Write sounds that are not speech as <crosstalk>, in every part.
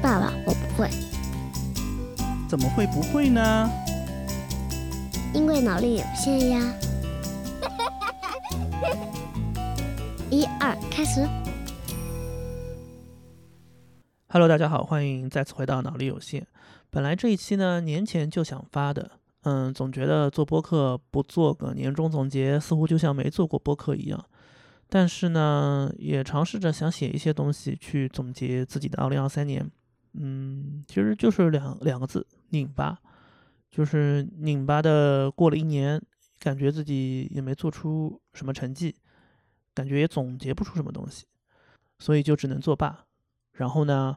爸爸，我不会，怎么会不会呢？因为脑力有限呀。<laughs> 一二，开始。Hello，大家好，欢迎再次回到脑力有限。本来这一期呢，年前就想发的，嗯，总觉得做播客不做个年终总结，似乎就像没做过播客一样。但是呢，也尝试着想写一些东西去总结自己的2023年。嗯，其实就是两两个字，拧巴，就是拧巴的过了一年，感觉自己也没做出什么成绩，感觉也总结不出什么东西，所以就只能作罢。然后呢，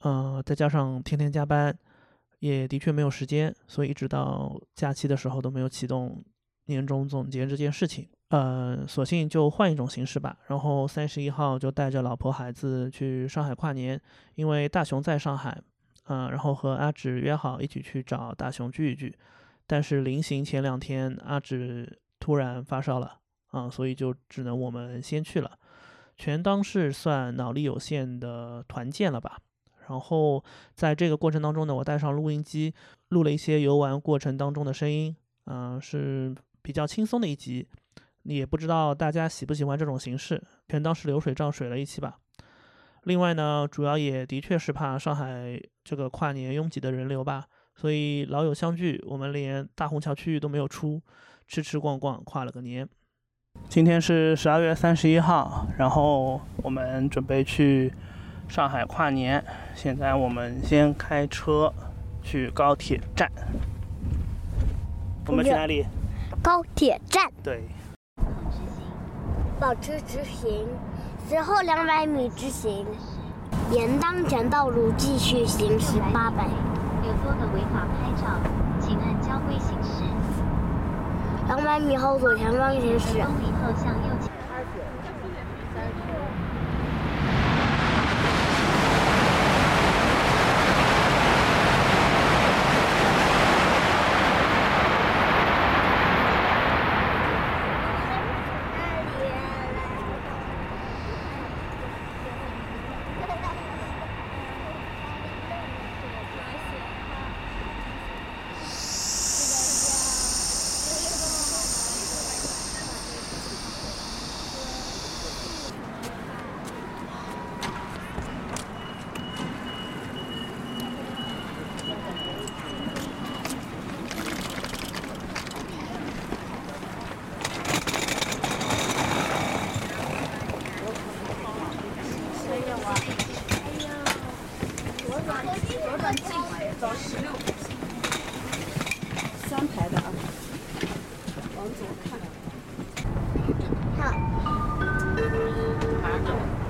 呃，再加上天天加班，也的确没有时间，所以一直到假期的时候都没有启动年终总结这件事情。呃，索性就换一种形式吧。然后三十一号就带着老婆孩子去上海跨年，因为大雄在上海，嗯、然后和阿芷约好一起去找大雄聚一聚。但是临行前两天，阿芷突然发烧了，啊、所以就只能我们先去了。全当是算脑力有限的团建了吧。然后在这个过程当中呢，我带上录音机，录了一些游玩过程当中的声音，嗯、是比较轻松的一集。也不知道大家喜不喜欢这种形式，全当是流水账水了一期吧。另外呢，主要也的确是怕上海这个跨年拥挤的人流吧，所以老友相聚，我们连大虹桥区域都没有出，吃吃逛逛跨了个年。今天是十二月三十一号，然后我们准备去上海跨年。现在我们先开车去高铁站。我们去哪里？高铁站对，保持直行，随后两百米直行，沿当前道路继续行驶八百。有多个违法拍照，请按交规行驶。两百米后左前方行驶两。公里后向右前。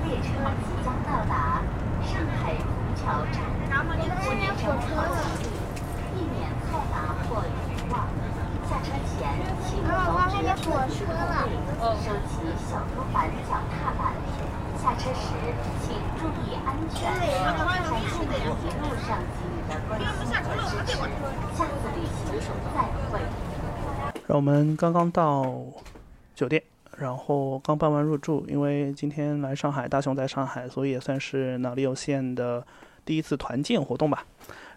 列车即将到达上海虹桥站，请沿乘客记避免错答或遗忘。下车前请由接座椅后背收起小桌板、脚踏板。下车时请注意安全。感谢一路上给予的关心和支持，下次旅行再会。我们刚刚到酒店，然后刚办完入住。因为今天来上海，大雄在上海，所以也算是脑力有限的第一次团建活动吧。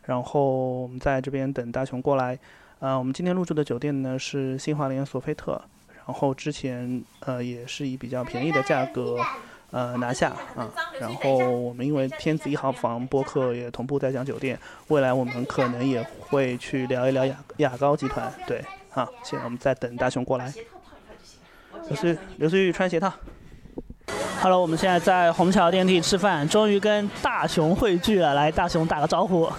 然后我们在这边等大雄过来。呃，我们今天入住的酒店呢是新华联索菲特，然后之前呃也是以比较便宜的价格呃拿下啊。然后我们因为天子一号房播客也同步在讲酒店，未来我们可能也会去聊一聊雅雅高集团。对，好，现在我们在等大雄过来。刘思刘思玉穿鞋套。Hello，我们现在在虹桥电梯吃饭，终于跟大雄汇聚了。来，大雄打个招呼。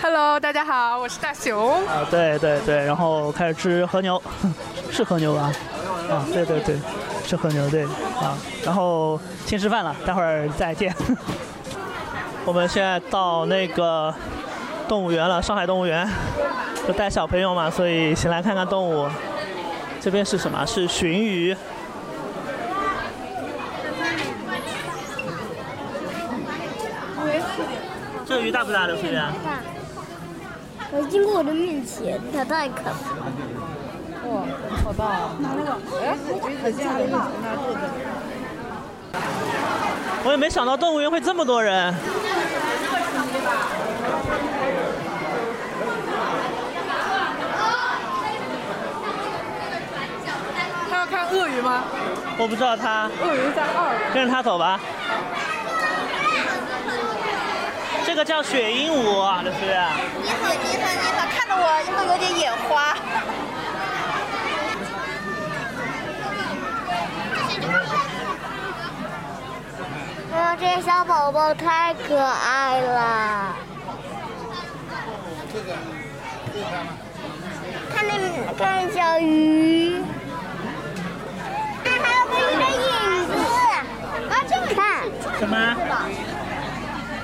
Hello，大家好，我是大熊。啊，对对对，然后开始吃和牛，<laughs> 是和牛吧？啊，对对对，是和牛对啊。然后先吃饭了，待会儿再见。<laughs> 我们现在到那个动物园了，上海动物园，就带小朋友嘛，所以先来看看动物。这边是什么？是鲟鱼。这鱼大不大，刘思源？大，我经过我的面前，它太可怕了。哇，好棒啊！拿那个，哎，橘子酱的拿这个。我也没想到动物园会这么多人。他要看鳄鱼吗？我不知道他，鳄鱼在二。跟着他走吧。这个叫雪鹦鹉，啊这是。你好，你好，你好，看得我都有点眼花。哎呀，这些小宝宝太可爱了。看那看小鱼，看还有个鱼的影子。啊，这个看什么？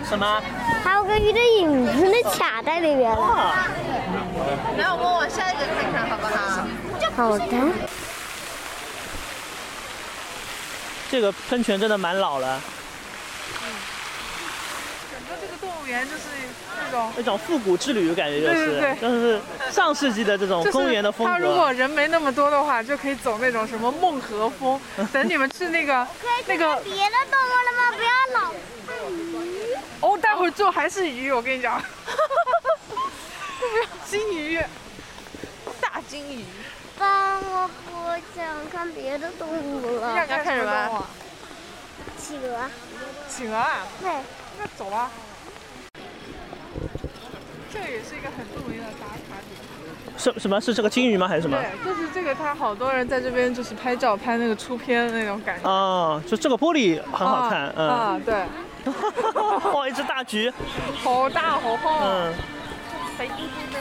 什么？还有个鱼的影子，那卡在里边了。啊，来，我们往下一个看看，好不好？好的。这个喷泉真的蛮老了，整个动物园就是那种。那种复古之旅感觉就是，对对对就是上世纪的这种公园的风它如果。人没那么多的话，就可以走那种什么梦河风。<laughs> 等你们去那个那个别的动物了吗？不要老看鱼。哦，待会儿就还是鱼，我跟你讲，<laughs> 金鱼，大金鱼。爸，我不想看别的动物了。你想看什么？企鹅。企鹅啊，对。那走吧。这个也是一个很著名的打卡点。什什么是这个金鱼吗？还是什么？对，就是这个，它好多人在这边就是拍照，拍那个出片的那种感觉。哦，就这个玻璃很好看，啊嗯。啊，对，<laughs> 哇，一只大橘，好大好厚。嗯，才一斤的。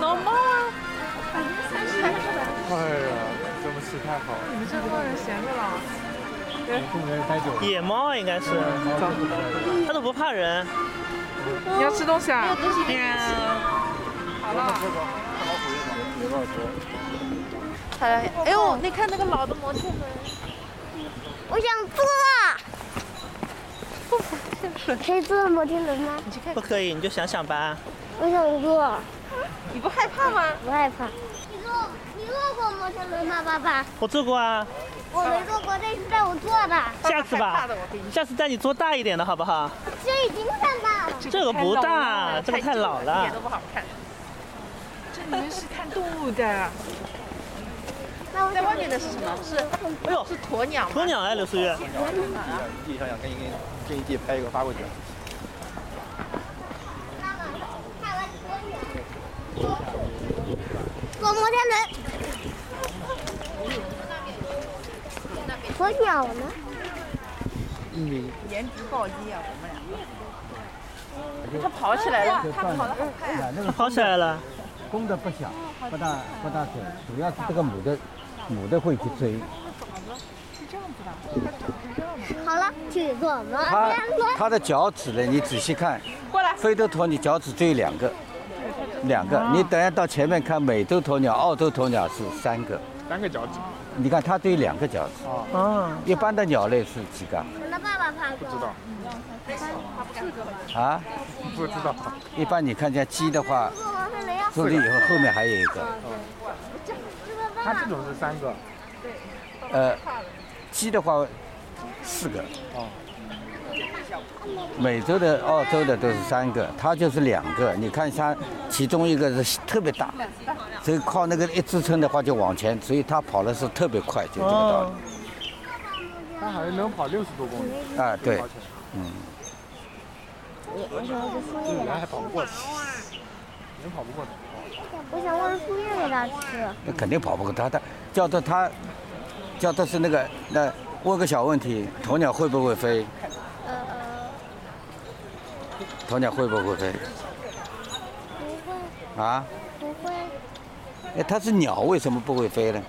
老猫啊！哎呀，这么吃太好了，你们这帮人闲着了。野猫应该是，它都不怕人。你要吃东西啊？好了。好了，哎呦，你看那个老的摩天轮，我想坐。可以坐摩天轮吗？不可以，你就想想吧。我想坐，你不害怕吗？不害怕。你坐，你坐过摩天轮吗，爸爸？我坐过啊，我没坐过，这是带我坐的。下次吧，下次带你坐大一点的好不好？这已经很大了。这个不大，这个太老了一了点都。不好看。这里面是看动物的。那在外面的是什么？是哎呦，是鸵鸟吗？鸵鸟哎，刘思月，地上想跟一跟跟一地拍一个发过去。坐摩天轮。鸵鸟呢？嗯颜值暴击啊，我们两个。它跑起来了，它跑得好快啊！它跑起来了。公的不小，不大不大准，主要是这个母的，母的会去追。好了，去坐摩它。它的脚趾呢，你仔细看，过来，非洲鸵鸟脚趾只有两个，两个。你等下到前面看，美洲鸵鸟、澳洲鸵鸟是三个。三个脚趾。你看它只有两个脚趾，啊，一般的鸟类是几个？不知道，啊，不知道。一般你看见鸡的话，出去以后后面还有一个，它这种是三个。呃，鸡的话四个。哦。美洲的、澳洲的都是三个，它就是两个。你看它，其中一个是特别大，所以靠那个一支撑的话就往前，所以它跑的是特别快，就这个道哦理。，它好像能跑六十多公里。啊，对跑，起来嗯，这人还跑不过。人跑不过的。我想问树叶给它吃。那肯定跑不过它。它叫做它，叫做是那个那问个小问题，鸵鸟会不会飞？呃鸵鸟会不会飞？不会，啊？不会。哎，它是鸟，为什么不会飞呢？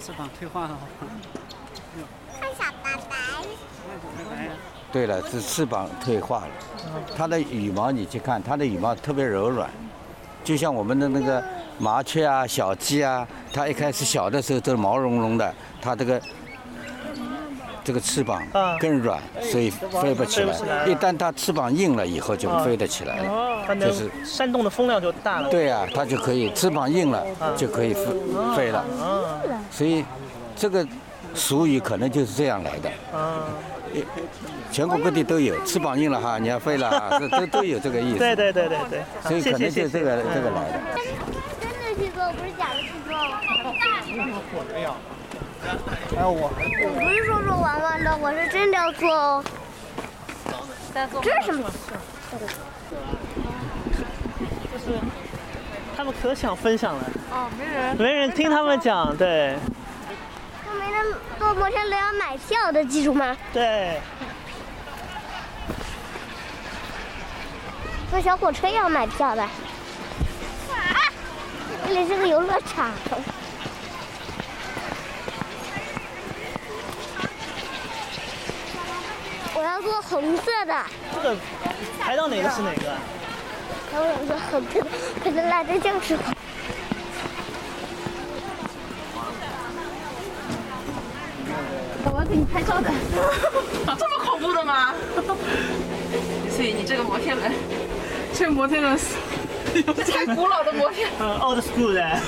翅膀退化了。看小白白。对了，是翅膀退化了。它的羽毛你去看，它的羽毛特别柔软，就像我们的那个麻雀啊、小鸡啊，它一开始小的时候都是毛茸茸的，它这个这个翅膀啊更软，所以飞不起来。一旦它翅膀硬了以后，就飞得起来了。就是扇动的风量就大了。对啊，它就可以翅膀硬了就可以飞飞了。啊，所以这个俗语可能就是这样来的。嗯，全国各地都有，翅膀硬了哈，你要飞了哈，<laughs> 这都都有这个意思。对对对对对，所以可能就这个这个来的。真的去做，不是假的去做。还有我，我不是说说玩玩的，我是真的要做哦。这是什么？这是他们可想分享了，哦，没人。没人听他们讲，对我没人坐摩天轮要买票的，记住吗？对，坐小火车要买票的。啊！这里是个游乐场。我要坐红色的，这个排到哪个是哪个？然后我说红色的，可是辣椒酱是我。我要给你拍照的。这么恐怖的吗？<laughs> 所以你这个摩天轮，这摩天轮，这太古老的摩天。嗯，<laughs> old school 的。<laughs>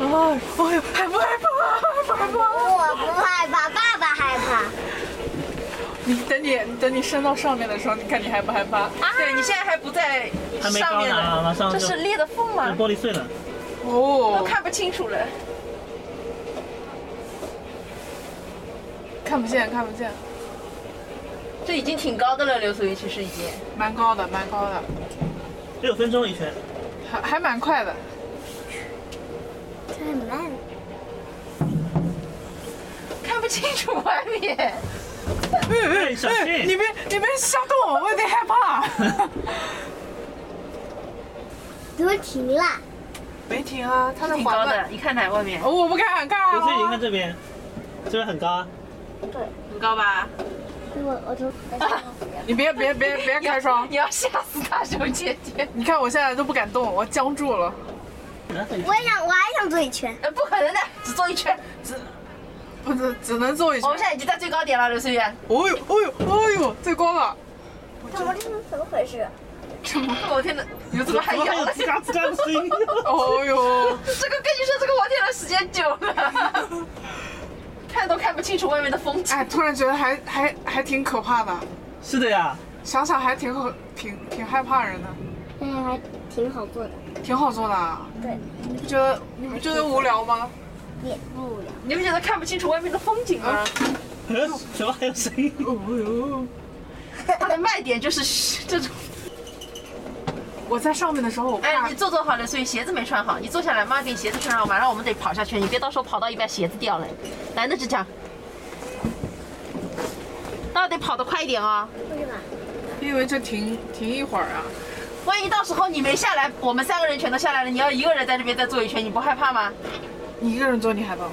哎，哎呦，害不害怕？害不害怕？我不害怕，爸爸害怕。你等你等你升到上面的时候，你看你害不害怕？对你现在还不在还没上面高呢，马，上就是裂的缝吗？玻璃碎了。哦都哦，看不清楚了。看不见，看不见，这已经挺高的了，刘素怡其实已经。蛮高的，蛮高的，六分钟一圈，还还蛮快的。这很慢。看不清楚外面。哎，小哎，心！你别你别吓动我，我有点害怕。怎么停了？没停啊，它在挺。高的，你看哪外面？哦，我不看，看刘翠，你看啊。这边，这边很高啊。很高吧？我我从 <laughs> 你别别别别开窗，<laughs> 你要吓死大熊姐姐！你看我现在都不敢动，我僵住了。我也想，我还想坐一圈。呃，不可能的，只做一圈。我只只能坐一圈我们。现在已经在最高点了，刘思远。哦呦哦呦哦呦，最高了！怎么这是怎么回事？怎么？我天轮有这么还怎么还摇的？有吱嘎吱嘎的声音？哦呦，这个跟你说，这个我天的时间久了，<laughs> 看都看不清楚外面的风景。哎，突然觉得还还还挺可怕的，是的呀，想想还挺好挺挺害怕人的，嗯还挺好做的。挺好做的啊。对，你不觉得你不觉得无聊吗？也不了。你们觉得看不清楚外面的风景吗？<laughs> 呃怎么还有声音？哦呦，它的卖点就是这种。我在上面的时候，我哎，你坐坐好了，所以鞋子没穿好。你坐下来，妈给你鞋子穿上，马上我们得跑下去，你别到时候跑到一半鞋子掉了。来，那只讲，那得跑得快一点啊、为什么？因为这停停一会儿啊。万一到时候你没下来，我们三个人全都下来了，你要一个人在这边再坐一圈，你不害怕吗？你一个人坐你害怕吗？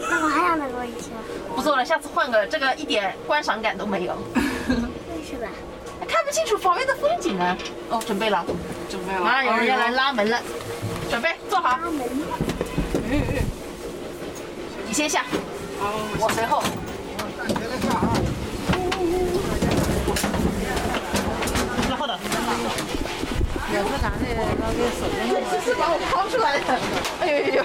那我还想再坐一圈。不坐了，下次换个，这个一点观赏感都没有，为什么？看不清楚旁边的风景啊。哦，准备了，准备了。马上有人要来哎拉门了，准备坐好，你先下，好，我随后。然后的，这是把我抛出来的，哎呦呦呦！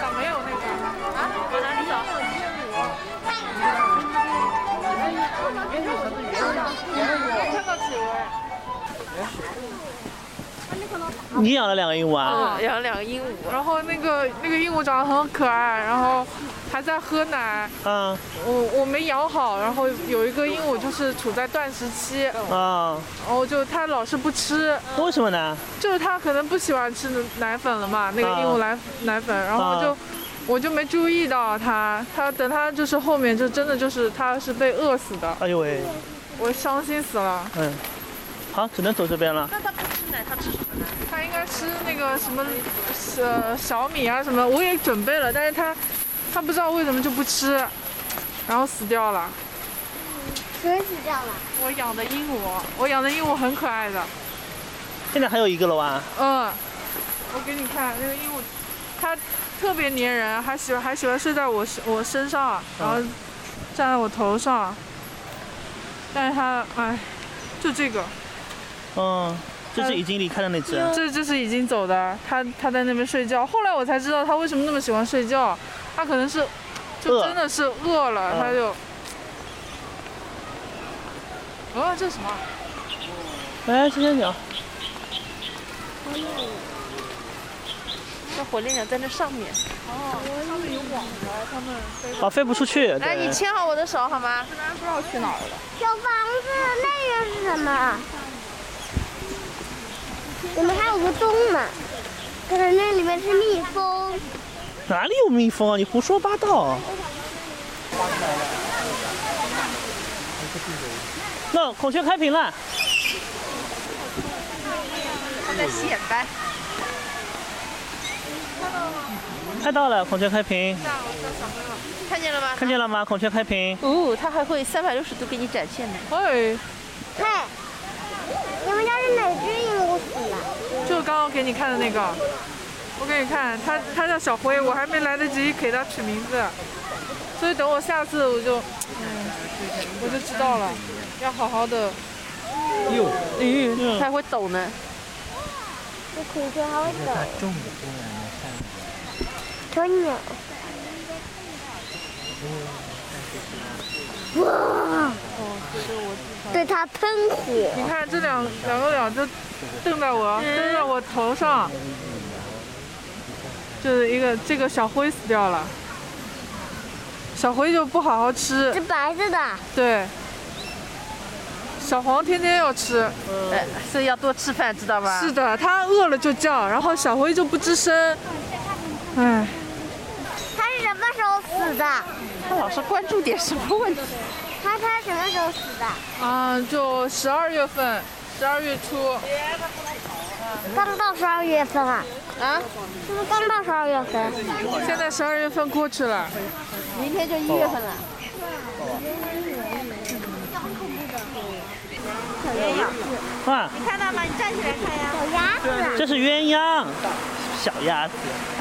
咋没有那个？啊，往哪里找？看到企鹅。你养了两个鹦鹉啊？养了两个鹦鹉，然后那个那个鹦鹉长得很可爱，然后还在喝奶。嗯我我没养好，然后有一个鹦鹉就是处在断食期，啊，然后就它老是不吃，为什么呢？就是它可能不喜欢吃奶粉了嘛，那个啊鹦鹉奶奶粉，然后就。啊我就没注意到它，它等它就是后面就真的就是它是被饿死的，哎呦喂，我伤心死了。嗯，好，只能走这边了。那它不吃奶，它吃什么呢？它应该吃那个什么呃小米啊什么，我也准备了，但是它它不知道为什么就不吃，然后死掉了。谁死掉了？我养的鹦鹉，我养的鹦鹉很可爱的。现在还有一个了哇？嗯，我给你看那个鹦鹉，它特别粘人，还喜欢还喜欢睡在我身我身上，然后站在我头上。但是它，哎，就这个，嗯，这是已经离开的那只。这这是已经走的，它它在那边睡觉。后来我才知道它为什么那么喜欢睡觉，它可能是就真的是饿了，它就。哦，这是什么？哎，这些鸟。那火烈鸟在那上面。哦，上面有网的，它们飞。啊，飞不出去。来，你牵好我的手好吗？不知道去哪儿了。小房子，那个是什么？我们还有个洞呢，可能那里面是蜜蜂。哪里有蜜蜂啊？你胡说八道。那孔雀开屏了。它在显摆。看到了，孔雀开屏。看见了吗？看见了吗？孔雀开屏。哦，它还会三百六十度给你展现呢。哎。看，你们家是哪只鹦鹉死了？就刚刚给你看的那个。我给你看，它它叫小灰，我还没来得及给它取名字，所以等我下次我就，嗯，我就知道了，要好好的。哟，嗯，它还会抖呢。这孔雀还会抖。小鸟。哇！对它喷火。你看这两两个鸟就瞪在我，瞪在我头上。就是一个这个小灰死掉了，小灰就不好好吃。是白色的。对。小黄天天要吃，哎，所以要多吃饭，知道吧？是的，它饿了就叫，然后小灰就不吱声。哎。什么时候死的？他老是关注点什么问题？他他什么时候死的？啊，就十二月份，十二月初。刚到十二月份啊？啊？是不是刚到十二月份？现在十二月份过去了，明天就一月份了。小鸳鸯。哇！你看到吗？你站起来看呀。小鸭子。这是鸳鸯。小鸭子。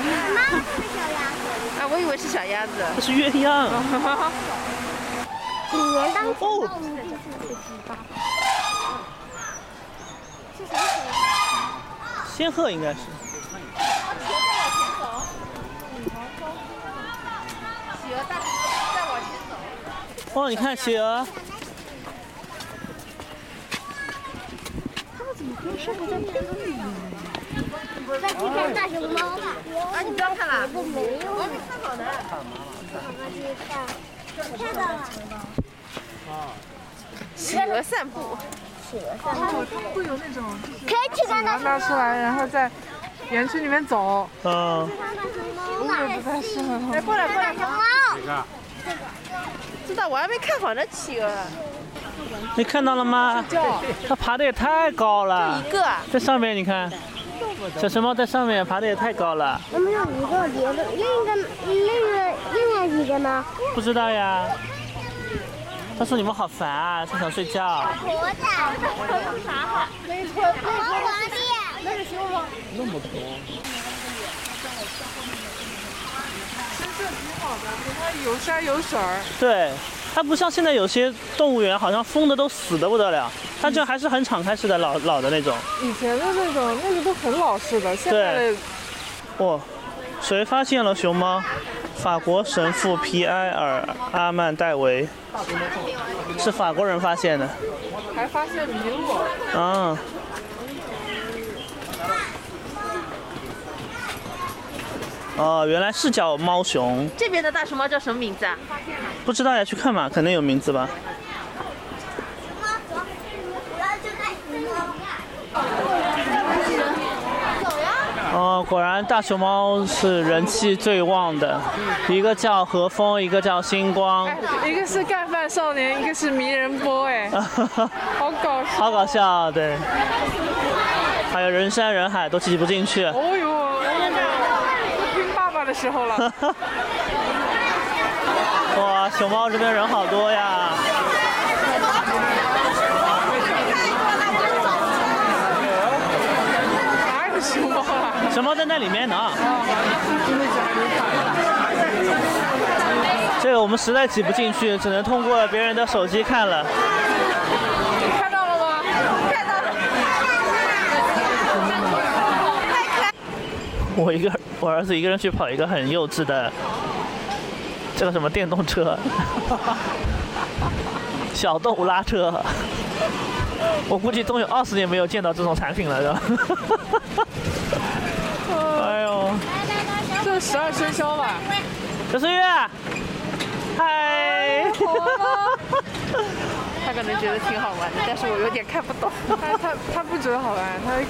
妈妈是小鸭子。啊，我以为是小鸭子。这是鸳鸯。今年当前动物第四十八。是谁？仙鹤应该是。企鹅大再往前走。哇，你看企鹅。他们怎么可以生活在这里？再去看大熊猫吧。啊，你不要看了。我没有。我没看好呢。妈妈去看。看到了。啊。企鹅散步。企鹅散步。会有那种。可以去。拿出来，然后在园区里面走。嗯。我也不太适合。来，过来，过来。熊猫。知道，我还没看好呢，企鹅。你看到了吗？它爬的也太高了。一个。在上面，你看。小熊猫在上面爬的也太高了。我们有一个别的，另一个另个另外一个呢？不知道呀。他说你们好烦啊，他想睡觉。活的。那是啥？那是那是皇帝。那是熊猫。那么多。深色挺好的，它有山有水儿。对。它不像现在有些动物园，好像封的都死的不得了。它这还是很敞开式的，老老的那种。以前的那种，那个都很老式的。现在。哇，谁发现了熊猫？法国神父皮埃尔·阿曼戴维，是法国人发现的。还发现麋鹿。啊。哦，原来是叫猫熊。这边的大熊猫叫什么名字啊？不知道呀，去看嘛，肯定有名字吧。哦，果然大熊猫是人气最旺的，一个叫和风，一个叫星光，一个是干饭少年，一个是迷人波，哎 <laughs> 好搞笑，好搞笑，对。还有人山人海，都挤不进去。哦呦。的时候了。<laughs> 哇，熊猫这边人好多呀！哪有熊猫？什么在那里面呢？这个我们实在挤不进去，只能通过别人的手机看了。看到了吗？看到了。我一个，我儿子一个人去跑一个很幼稚的，这个什么电动车，<laughs> 小动物拉车。我估计都有二十年没有见到这种产品了，是吧？哎呦，这十二生肖吧？小岁月，嗨！<laughs> 他可能觉得挺好玩的，但是我有点看不懂。他他他不觉得好玩，他你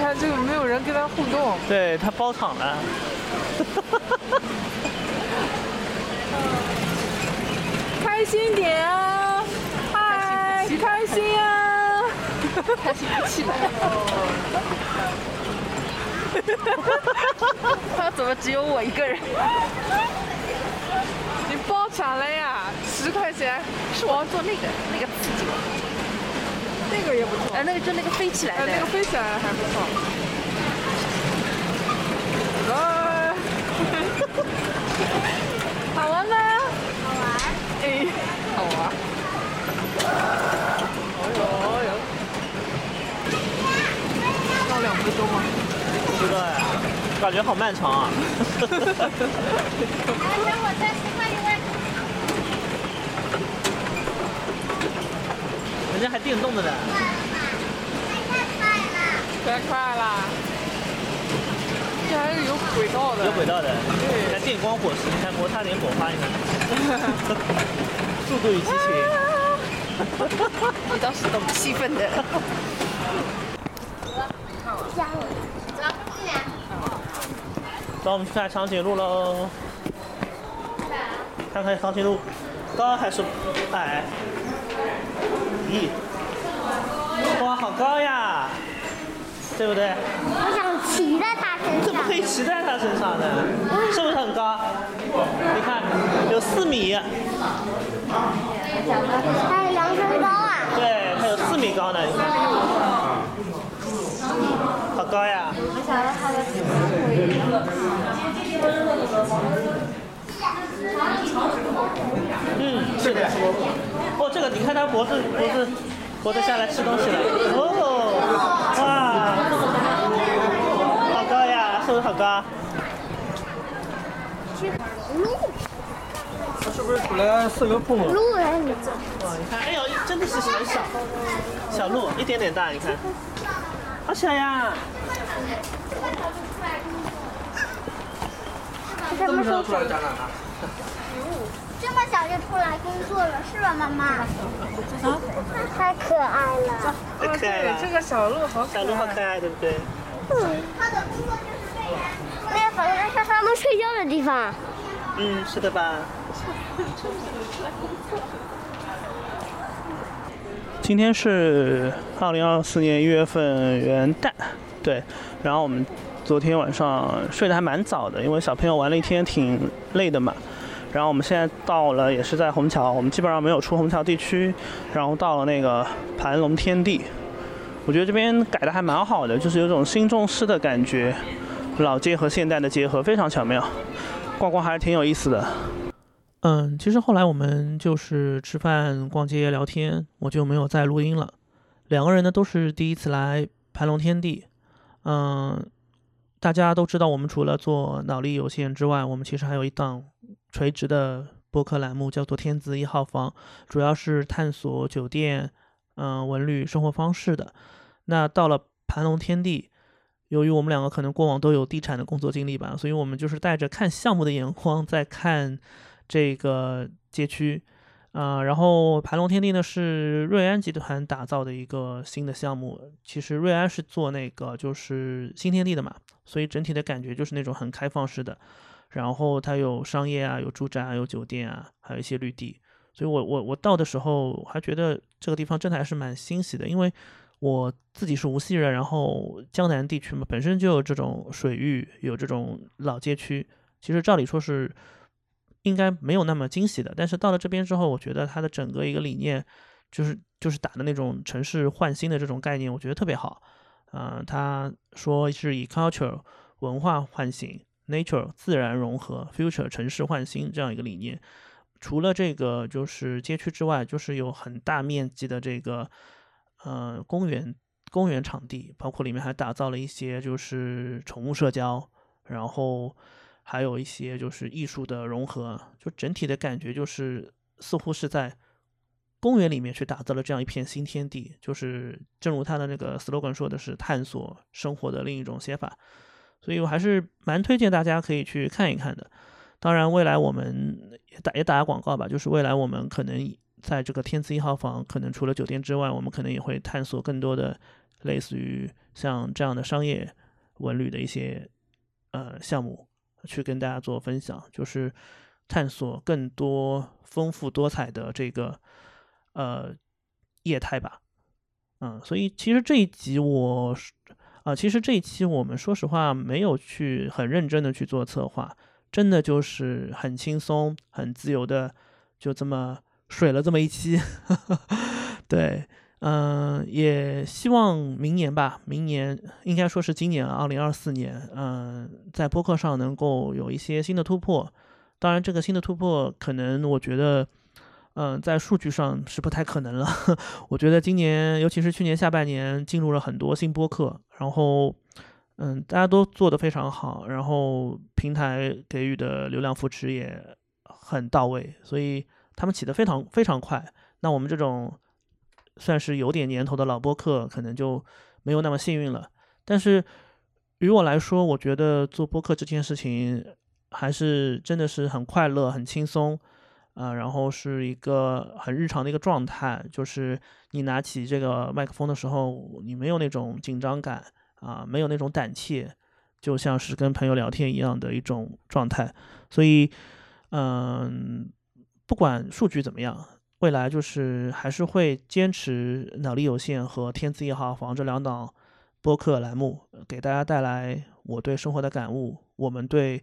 看这个没有人跟他互动。对他包场了。<laughs> 开心点啊！嗨，开心啊！开心不起来。<laughs> 他怎么只有我一个人？你包场了呀？十块钱。是我要做那个，那个刺激我。那个也不错。哎，那个就那个飞起来的。那个飞起来的还不错。来。好玩吗？好玩。哎，好玩。哎呦哎呦。要两分钟吗？不知道呀，感觉好漫长啊。人家还电动的呢。太快了！太快了！这还是有轨道的。有轨道的。对。看电光火石，你看摩擦点火花，你看。<laughs> 速度与激情。你倒是懂气氛的。<laughs> 走，我们去看长颈鹿喽。看看长颈鹿高还是矮？咦，哇，好高呀，对不对？我想骑在它身上。怎么可以骑在它身上呢？是不是很高？你看，有四米。它有两身高啊。对，它有四米高呢，你看。好高呀！我想让它的腿。嗯，是的。哦，这个你看它脖子脖子脖子下来吃东西了。哦，哇，好高呀，是不是好高？它是不是出来四个碰了？鹿来着。哇，你看，哎呦，真的是很小，小鹿，一点点大，你看，好小呀。这么小出来展览啊？这么小就出来工作了，是吧，妈妈？啊？太可爱了。太可爱了。这个小鹿好小鹿好可爱，对不对？嗯。它的工作就是这样。那好像是他们睡觉的地方。嗯，是的吧？<laughs> 今天是二零二四年一月份元旦，对。然后我们昨天晚上睡得还蛮早的，因为小朋友玩了一天挺累的嘛。然后我们现在到了，也是在虹桥，我们基本上没有出虹桥地区，然后到了那个盘龙天地。我觉得这边改的还蛮好的，就是有种新中式的感觉，老街和现代的结合非常巧妙，逛逛还是挺有意思的。嗯，其实后来我们就是吃饭、逛街、聊天，我就没有再录音了。两个人呢都是第一次来盘龙天地。嗯，大家都知道，我们除了做脑力有限之外，我们其实还有一档垂直的播客栏目，叫做“天子一号房”，主要是探索酒店、嗯文旅生活方式的。那到了盘龙天地，由于我们两个可能过往都有地产的工作经历吧，所以我们就是带着看项目的眼光在看这个街区。啊，然后盘龙天地呢是瑞安集团打造的一个新的项目。其实瑞安是做那个就是新天地的嘛，所以整体的感觉就是那种很开放式的。然后它有商业啊，有住宅啊，有酒店啊，还有一些绿地。所以我我我到的时候还觉得这个地方真的还是蛮欣喜的，因为我自己是无锡人，然后江南地区嘛本身就有这种水域，有这种老街区。其实照理说是。应该没有那么惊喜的，但是到了这边之后，我觉得它的整个一个理念，就是就是打的那种城市焕新的这种概念，我觉得特别好。嗯，他说是以 culture 文化唤醒，nature 自然融合，future 城市焕新这样一个理念。除了这个就是街区之外，就是有很大面积的这个呃公园公园场地，包括里面还打造了一些就是宠物社交，然后还有一些就是艺术的融合，就整体的感觉就是似乎是在公园里面去打造了这样一片新天地。就是正如他的那个 slogan 说的是探索生活的另一种写法，所以我还是蛮推荐大家可以去看一看的。当然，未来我们也打也打个广告吧，就是未来我们可能在这个天赐一号房，可能除了酒店之外，我们可能也会探索更多的类似于像这样的商业文旅的一些呃项目，去跟大家做分享，就是探索更多丰富多彩的这个呃业态吧。嗯，所以其实这一集我啊，其实这一期我们说实话没有去很认真的去做策划。真的就是很轻松、很自由的，就这么水了这么一期。<laughs> 对，嗯，也希望明年吧，明年应该说是今年，二零二四年，嗯，在播客上能够有一些新的突破。当然，这个新的突破可能我觉得，嗯，在数据上是不太可能了。<laughs> 我觉得今年，尤其是去年下半年，进入了很多新播客，然后。嗯，大家都做得非常好，然后平台给予的流量扶持也很到位，所以他们起得非常非常快。那我们这种算是有点年头的老播客，可能就没有那么幸运了。但是于我来说，我觉得做播客这件事情还是真的是很快乐、很轻松啊，然后是一个很日常的一个状态，就是你拿起这个麦克风的时候，你没有那种紧张感。啊，没有那种胆怯，就像是跟朋友聊天一样的一种状态。所以，嗯，不管数据怎么样，未来就是还是会坚持脑力有限和天赐一号房这两档播客栏目，给大家带来我对生活的感悟，我们对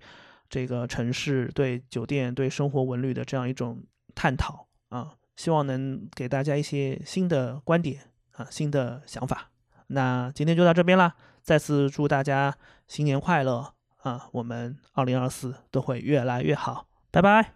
这个城市、对酒店、对生活文旅的这样一种探讨啊，希望能给大家一些新的观点啊，新的想法。那今天就到这边啦，再次祝大家新年快乐啊！我们二零二四都会越来越好，拜拜。